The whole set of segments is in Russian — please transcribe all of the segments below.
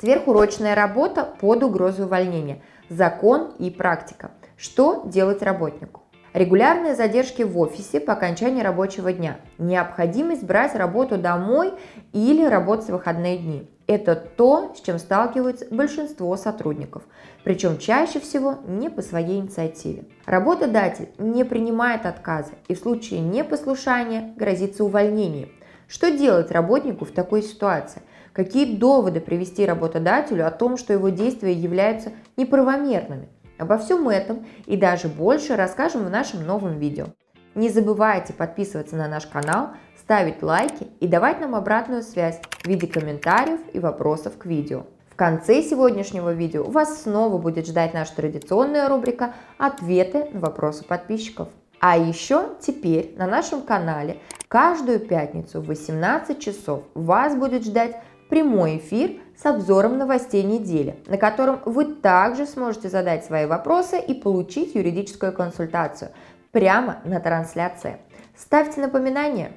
Сверхурочная работа под угрозой увольнения. Закон и практика. Что делать работнику? Регулярные задержки в офисе по окончании рабочего дня. Необходимость брать работу домой или работать в выходные дни. Это то, с чем сталкиваются большинство сотрудников, причем чаще всего не по своей инициативе. Работодатель не принимает отказа и в случае непослушания грозится увольнением. Что делать работнику в такой ситуации? Какие доводы привести работодателю о том, что его действия являются неправомерными? Обо всем этом и даже больше расскажем в нашем новом видео. Не забывайте подписываться на наш канал, ставить лайки и давать нам обратную связь в виде комментариев и вопросов к видео. В конце сегодняшнего видео вас снова будет ждать наша традиционная рубрика «Ответы на вопросы подписчиков». А еще теперь на нашем канале каждую пятницу в 18 часов вас будет ждать прямой эфир с обзором новостей недели, на котором вы также сможете задать свои вопросы и получить юридическую консультацию прямо на трансляции. Ставьте напоминания.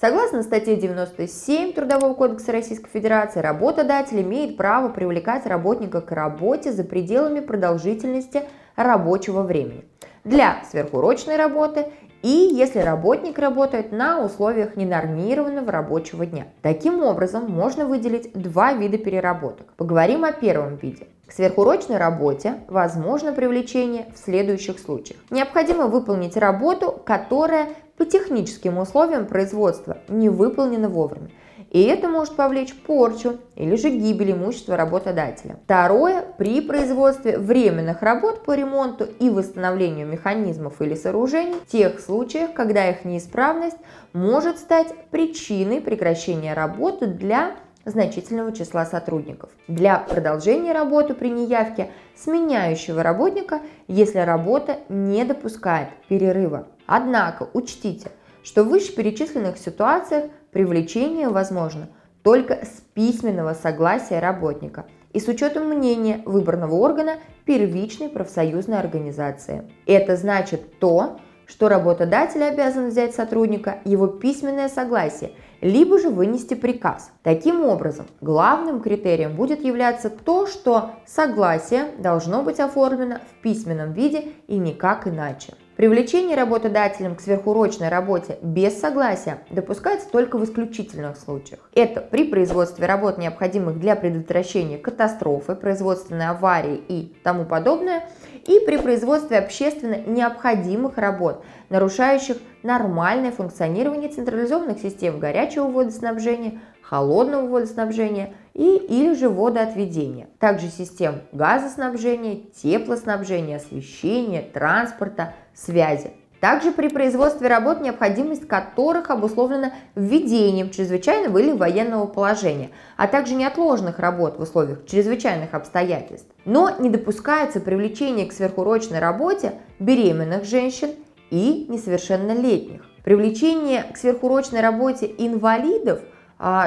Согласно статье 97 Трудового кодекса Российской Федерации, работодатель имеет право привлекать работника к работе за пределами продолжительности рабочего времени для сверхурочной работы и если работник работает на условиях ненормированного рабочего дня. Таким образом, можно выделить два вида переработок. Поговорим о первом виде. К сверхурочной работе возможно привлечение в следующих случаях. Необходимо выполнить работу, которая по техническим условиям производства не выполнена вовремя и это может повлечь порчу или же гибель имущества работодателя. Второе, при производстве временных работ по ремонту и восстановлению механизмов или сооружений, в тех случаях, когда их неисправность может стать причиной прекращения работы для значительного числа сотрудников. Для продолжения работы при неявке сменяющего работника, если работа не допускает перерыва. Однако учтите, что в вышеперечисленных ситуациях привлечение возможно только с письменного согласия работника и с учетом мнения выбранного органа первичной профсоюзной организации. Это значит то, что работодатель обязан взять сотрудника его письменное согласие, либо же вынести приказ. Таким образом, главным критерием будет являться то, что согласие должно быть оформлено в письменном виде и никак иначе. Привлечение работодателем к сверхурочной работе без согласия допускается только в исключительных случаях. Это при производстве работ, необходимых для предотвращения катастрофы, производственной аварии и тому подобное, и при производстве общественно необходимых работ, нарушающих нормальное функционирование централизованных систем горячего водоснабжения, холодного водоснабжения и или же водоотведения. Также систем газоснабжения, теплоснабжения, освещения, транспорта, связи. Также при производстве работ, необходимость которых обусловлена введением чрезвычайного или военного положения, а также неотложных работ в условиях чрезвычайных обстоятельств. Но не допускается привлечение к сверхурочной работе беременных женщин и несовершеннолетних. Привлечение к сверхурочной работе инвалидов,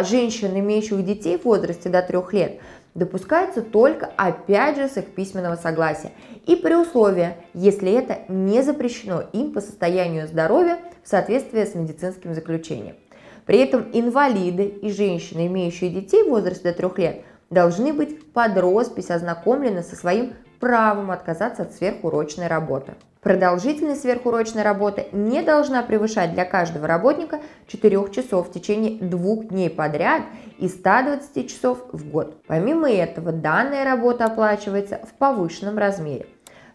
женщин, имеющих детей в возрасте до 3 лет, допускается только опять же с их письменного согласия и при условии, если это не запрещено им по состоянию здоровья в соответствии с медицинским заключением. При этом инвалиды и женщины, имеющие детей в возрасте до 3 лет, должны быть под роспись ознакомлены со своим правом отказаться от сверхурочной работы. Продолжительность сверхурочной работы не должна превышать для каждого работника 4 часов в течение двух дней подряд и 120 часов в год. Помимо этого, данная работа оплачивается в повышенном размере.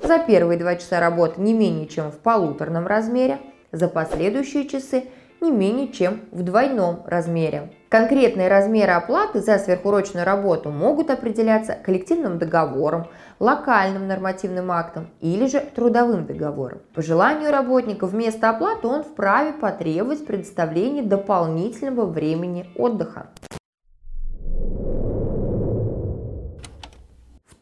За первые два часа работы не менее чем в полуторном размере, за последующие часы не менее чем в двойном размере. Конкретные размеры оплаты за сверхурочную работу могут определяться коллективным договором, локальным нормативным актом или же трудовым договором. По желанию работника вместо оплаты он вправе потребовать предоставления дополнительного времени отдыха.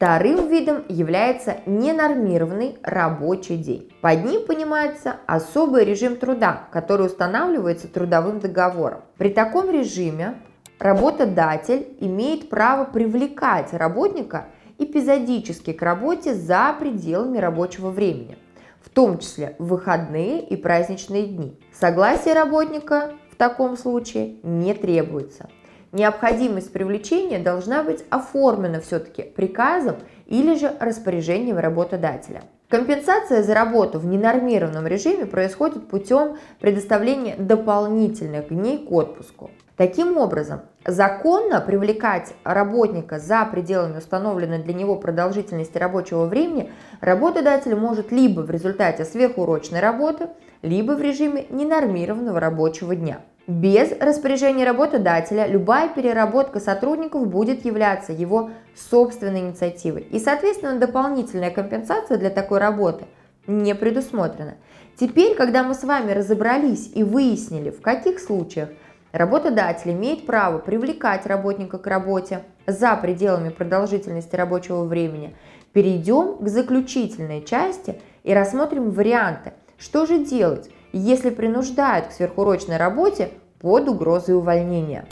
Вторым видом является ненормированный рабочий день. Под ним понимается особый режим труда, который устанавливается трудовым договором. При таком режиме работодатель имеет право привлекать работника эпизодически к работе за пределами рабочего времени, в том числе в выходные и праздничные дни. Согласие работника в таком случае не требуется. Необходимость привлечения должна быть оформлена все-таки приказом или же распоряжением работодателя. Компенсация за работу в ненормированном режиме происходит путем предоставления дополнительных дней к отпуску. Таким образом, законно привлекать работника за пределами установленной для него продолжительности рабочего времени работодатель может либо в результате сверхурочной работы, либо в режиме ненормированного рабочего дня. Без распоряжения работодателя любая переработка сотрудников будет являться его собственной инициативой. И, соответственно, дополнительная компенсация для такой работы не предусмотрена. Теперь, когда мы с вами разобрались и выяснили, в каких случаях работодатель имеет право привлекать работника к работе за пределами продолжительности рабочего времени, перейдем к заключительной части и рассмотрим варианты, что же делать, если принуждают к сверхурочной работе под угрозой увольнения.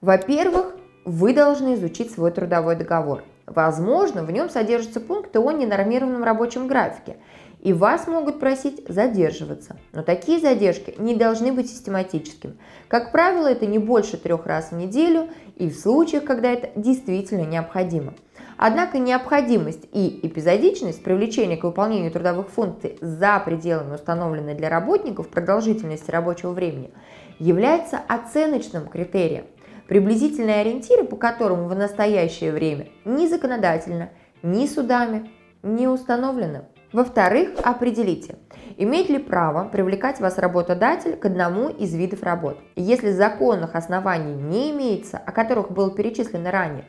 Во-первых, вы должны изучить свой трудовой договор. Возможно, в нем содержатся пункты о ненормированном рабочем графике, и вас могут просить задерживаться. Но такие задержки не должны быть систематическими. Как правило, это не больше трех раз в неделю и в случаях, когда это действительно необходимо. Однако необходимость и эпизодичность привлечения к выполнению трудовых функций за пределами установленной для работников продолжительности рабочего времени является оценочным критерием, приблизительные ориентиры, по которым в настоящее время ни законодательно, ни судами не установлены. Во-вторых, определите, имеет ли право привлекать вас работодатель к одному из видов работ. Если законных оснований не имеется, о которых было перечислено ранее,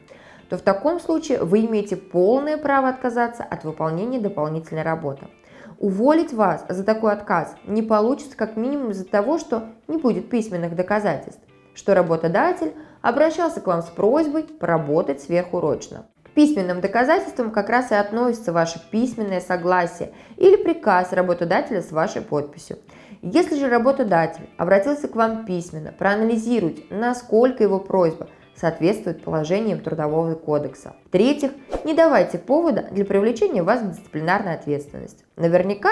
то в таком случае вы имеете полное право отказаться от выполнения дополнительной работы. Уволить вас за такой отказ не получится как минимум из-за того, что не будет письменных доказательств, что работодатель обращался к вам с просьбой поработать сверхурочно. Письменным доказательствам как раз и относится ваше письменное согласие или приказ работодателя с вашей подписью. Если же работодатель обратился к вам письменно, проанализируйте, насколько его просьба соответствует положениям Трудового кодекса. В-третьих, не давайте повода для привлечения вас к дисциплинарной ответственности. Наверняка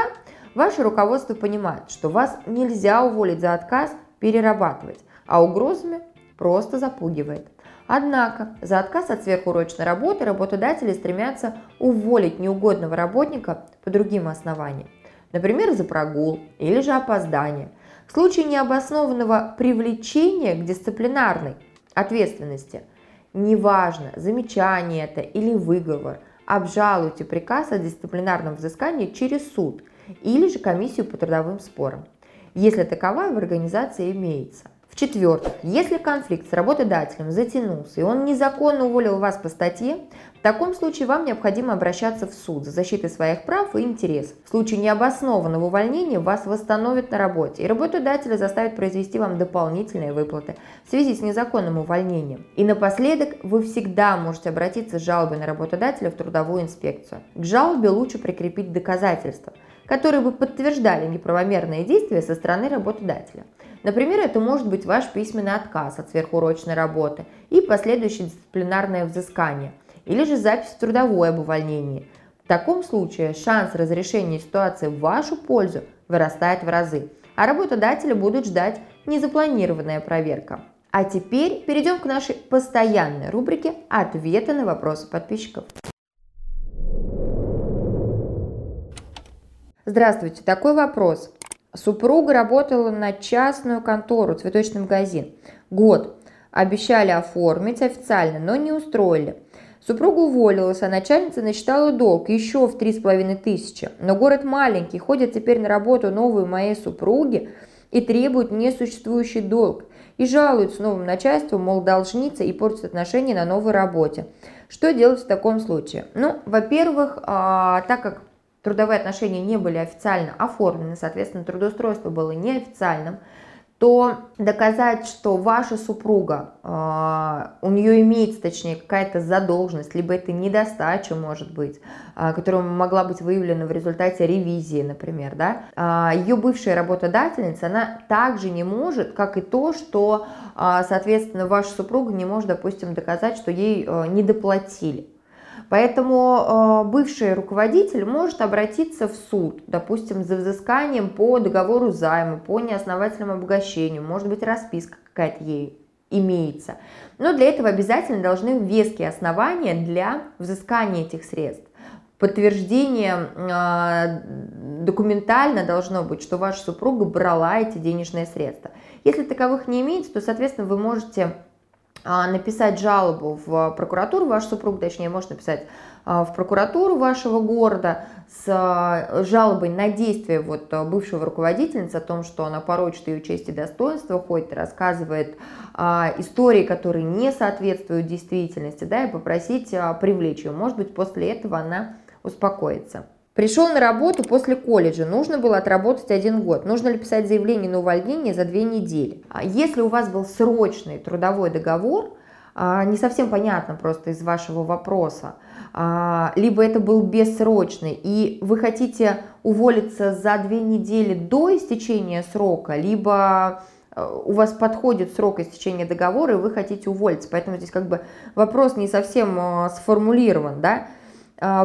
ваше руководство понимает, что вас нельзя уволить за отказ перерабатывать, а угрозами просто запугивает. Однако за отказ от сверхурочной работы работодатели стремятся уволить неугодного работника по другим основаниям. Например, за прогул или же опоздание. В случае необоснованного привлечения к дисциплинарной ответственности. Неважно, замечание это или выговор, обжалуйте приказ о дисциплинарном взыскании через суд или же комиссию по трудовым спорам, если таковая в организации имеется. В-четвертых, если конфликт с работодателем затянулся и он незаконно уволил вас по статье, в таком случае вам необходимо обращаться в суд за защитой своих прав и интересов. В случае необоснованного увольнения вас восстановят на работе, и работодателя заставят произвести вам дополнительные выплаты в связи с незаконным увольнением. И напоследок, вы всегда можете обратиться с жалобой на работодателя в трудовую инспекцию. К жалобе лучше прикрепить доказательства, которые бы подтверждали неправомерные действия со стороны работодателя. Например, это может быть ваш письменный отказ от сверхурочной работы и последующее дисциплинарное взыскание, или же запись в трудовой об увольнении. В таком случае шанс разрешения ситуации в вашу пользу вырастает в разы, а работодателя будут ждать незапланированная проверка. А теперь перейдем к нашей постоянной рубрике «Ответы на вопросы подписчиков». Здравствуйте, такой вопрос. Супруга работала на частную контору, цветочный магазин. Год. Обещали оформить официально, но не устроили. Супруга уволилась, а начальница насчитала долг еще в три с половиной тысячи. Но город маленький, ходят теперь на работу новые моей супруги и требуют несуществующий долг. И жалуются новым начальством, мол, должница и портят отношения на новой работе. Что делать в таком случае? Ну, во-первых, а, так как трудовые отношения не были официально оформлены, соответственно, трудоустройство было неофициальным, то доказать, что ваша супруга, э, у нее имеется, точнее, какая-то задолженность, либо это недостача, может быть, э, которая могла быть выявлена в результате ревизии, например, да, э, ее бывшая работодательница, она также не может, как и то, что, соответственно, ваша супруга не может, допустим, доказать, что ей э, недоплатили. Поэтому э, бывший руководитель может обратиться в суд, допустим, за взысканием по договору займа, по неосновательному обогащению, может быть расписка какая-то ей имеется. Но для этого обязательно должны веские основания для взыскания этих средств. Подтверждение э, документально должно быть, что ваша супруга брала эти денежные средства. Если таковых не имеется, то, соответственно, вы можете написать жалобу в прокуратуру, ваш супруг, точнее, может написать а, в прокуратуру вашего города с а, жалобой на действие вот бывшего руководительницы о том, что она порочит ее честь и достоинство, ходит и рассказывает истории, которые не соответствуют действительности, да, и попросить привлечь ее. Может быть, после этого она успокоится. Пришел на работу после колледжа, нужно было отработать один год. Нужно ли писать заявление на увольнение за две недели? А если у вас был срочный трудовой договор, а, не совсем понятно просто из вашего вопроса, а, либо это был бессрочный, и вы хотите уволиться за две недели до истечения срока, либо у вас подходит срок истечения договора, и вы хотите уволиться. Поэтому здесь как бы вопрос не совсем сформулирован. Да?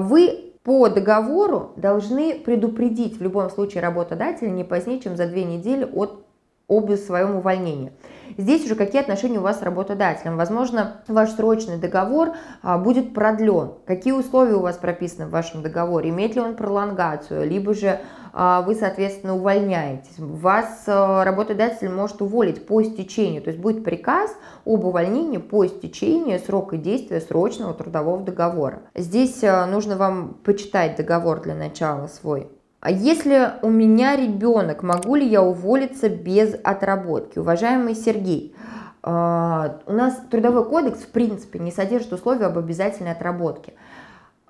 Вы по договору должны предупредить в любом случае работодателя не позднее, чем за две недели от об своем увольнении. Здесь уже какие отношения у вас с работодателем. Возможно, ваш срочный договор а, будет продлен. Какие условия у вас прописаны в вашем договоре? Имеет ли он пролонгацию? Либо же вы, соответственно, увольняетесь. Вас а, работодатель может уволить по истечению. То есть будет приказ об увольнении по истечению срока действия срочного трудового договора. Здесь а, нужно вам почитать договор для начала свой. А если у меня ребенок, могу ли я уволиться без отработки? Уважаемый Сергей, у нас трудовой кодекс в принципе не содержит условия об обязательной отработке.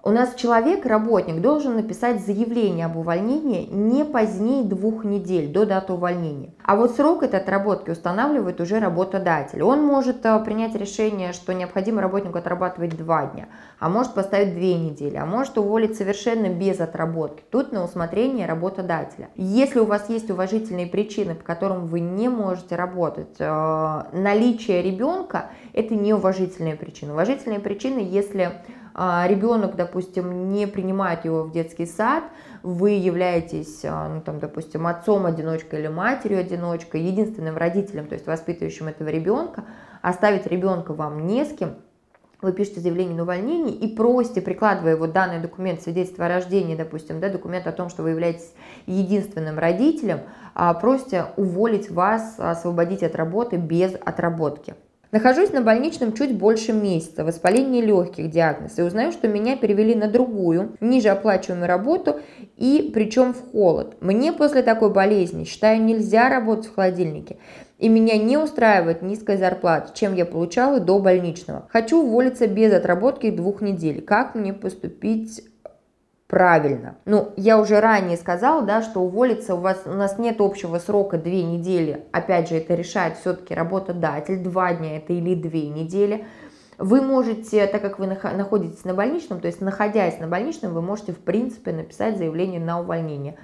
У нас человек, работник, должен написать заявление об увольнении не позднее двух недель до даты увольнения. А вот срок этой отработки устанавливает уже работодатель. Он может э, принять решение, что необходимо работнику отрабатывать два дня, а может поставить две недели, а может уволить совершенно без отработки. Тут на усмотрение работодателя. Если у вас есть уважительные причины, по которым вы не можете работать, э, наличие ребенка – это не уважительные причины. Уважительные причины, если ребенок, допустим, не принимает его в детский сад, вы являетесь, а, ну, там, допустим, отцом-одиночкой или матерью-одиночкой, единственным родителем, то есть воспитывающим этого ребенка, оставить ребенка вам не с кем, вы пишете заявление на увольнение и просите, прикладывая вот данный документ, свидетельство о рождении, допустим, да, документ о том, что вы являетесь единственным родителем, а, просите уволить вас, освободить от работы без отработки. Нахожусь на больничном чуть больше месяца, воспаление легких диагноз, и узнаю, что меня перевели на другую, ниже оплачиваемую работу, и причем в холод. Мне после такой болезни, считаю, нельзя работать в холодильнике, и меня не устраивает низкая зарплата, чем я получала до больничного. Хочу уволиться без отработки двух недель. Как мне поступить правильно. Ну, я уже ранее сказала, да, что уволиться у вас, у нас нет общего срока две недели. Опять же, это решает все-таки работодатель, два дня это или две недели. Вы можете, так как вы находитесь на больничном, то есть находясь на больничном, вы можете в принципе написать заявление на увольнение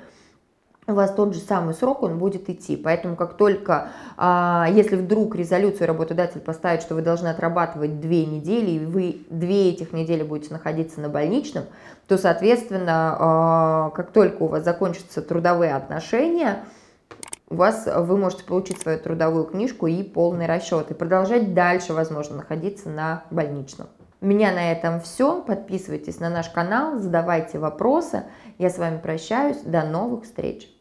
у вас тот же самый срок, он будет идти. Поэтому как только, а, если вдруг резолюцию работодатель поставит, что вы должны отрабатывать две недели, и вы две этих недели будете находиться на больничном, то, соответственно, а, как только у вас закончатся трудовые отношения, у вас, вы можете получить свою трудовую книжку и полный расчет, и продолжать дальше, возможно, находиться на больничном. У меня на этом все. Подписывайтесь на наш канал, задавайте вопросы. Я с вами прощаюсь. До новых встреч!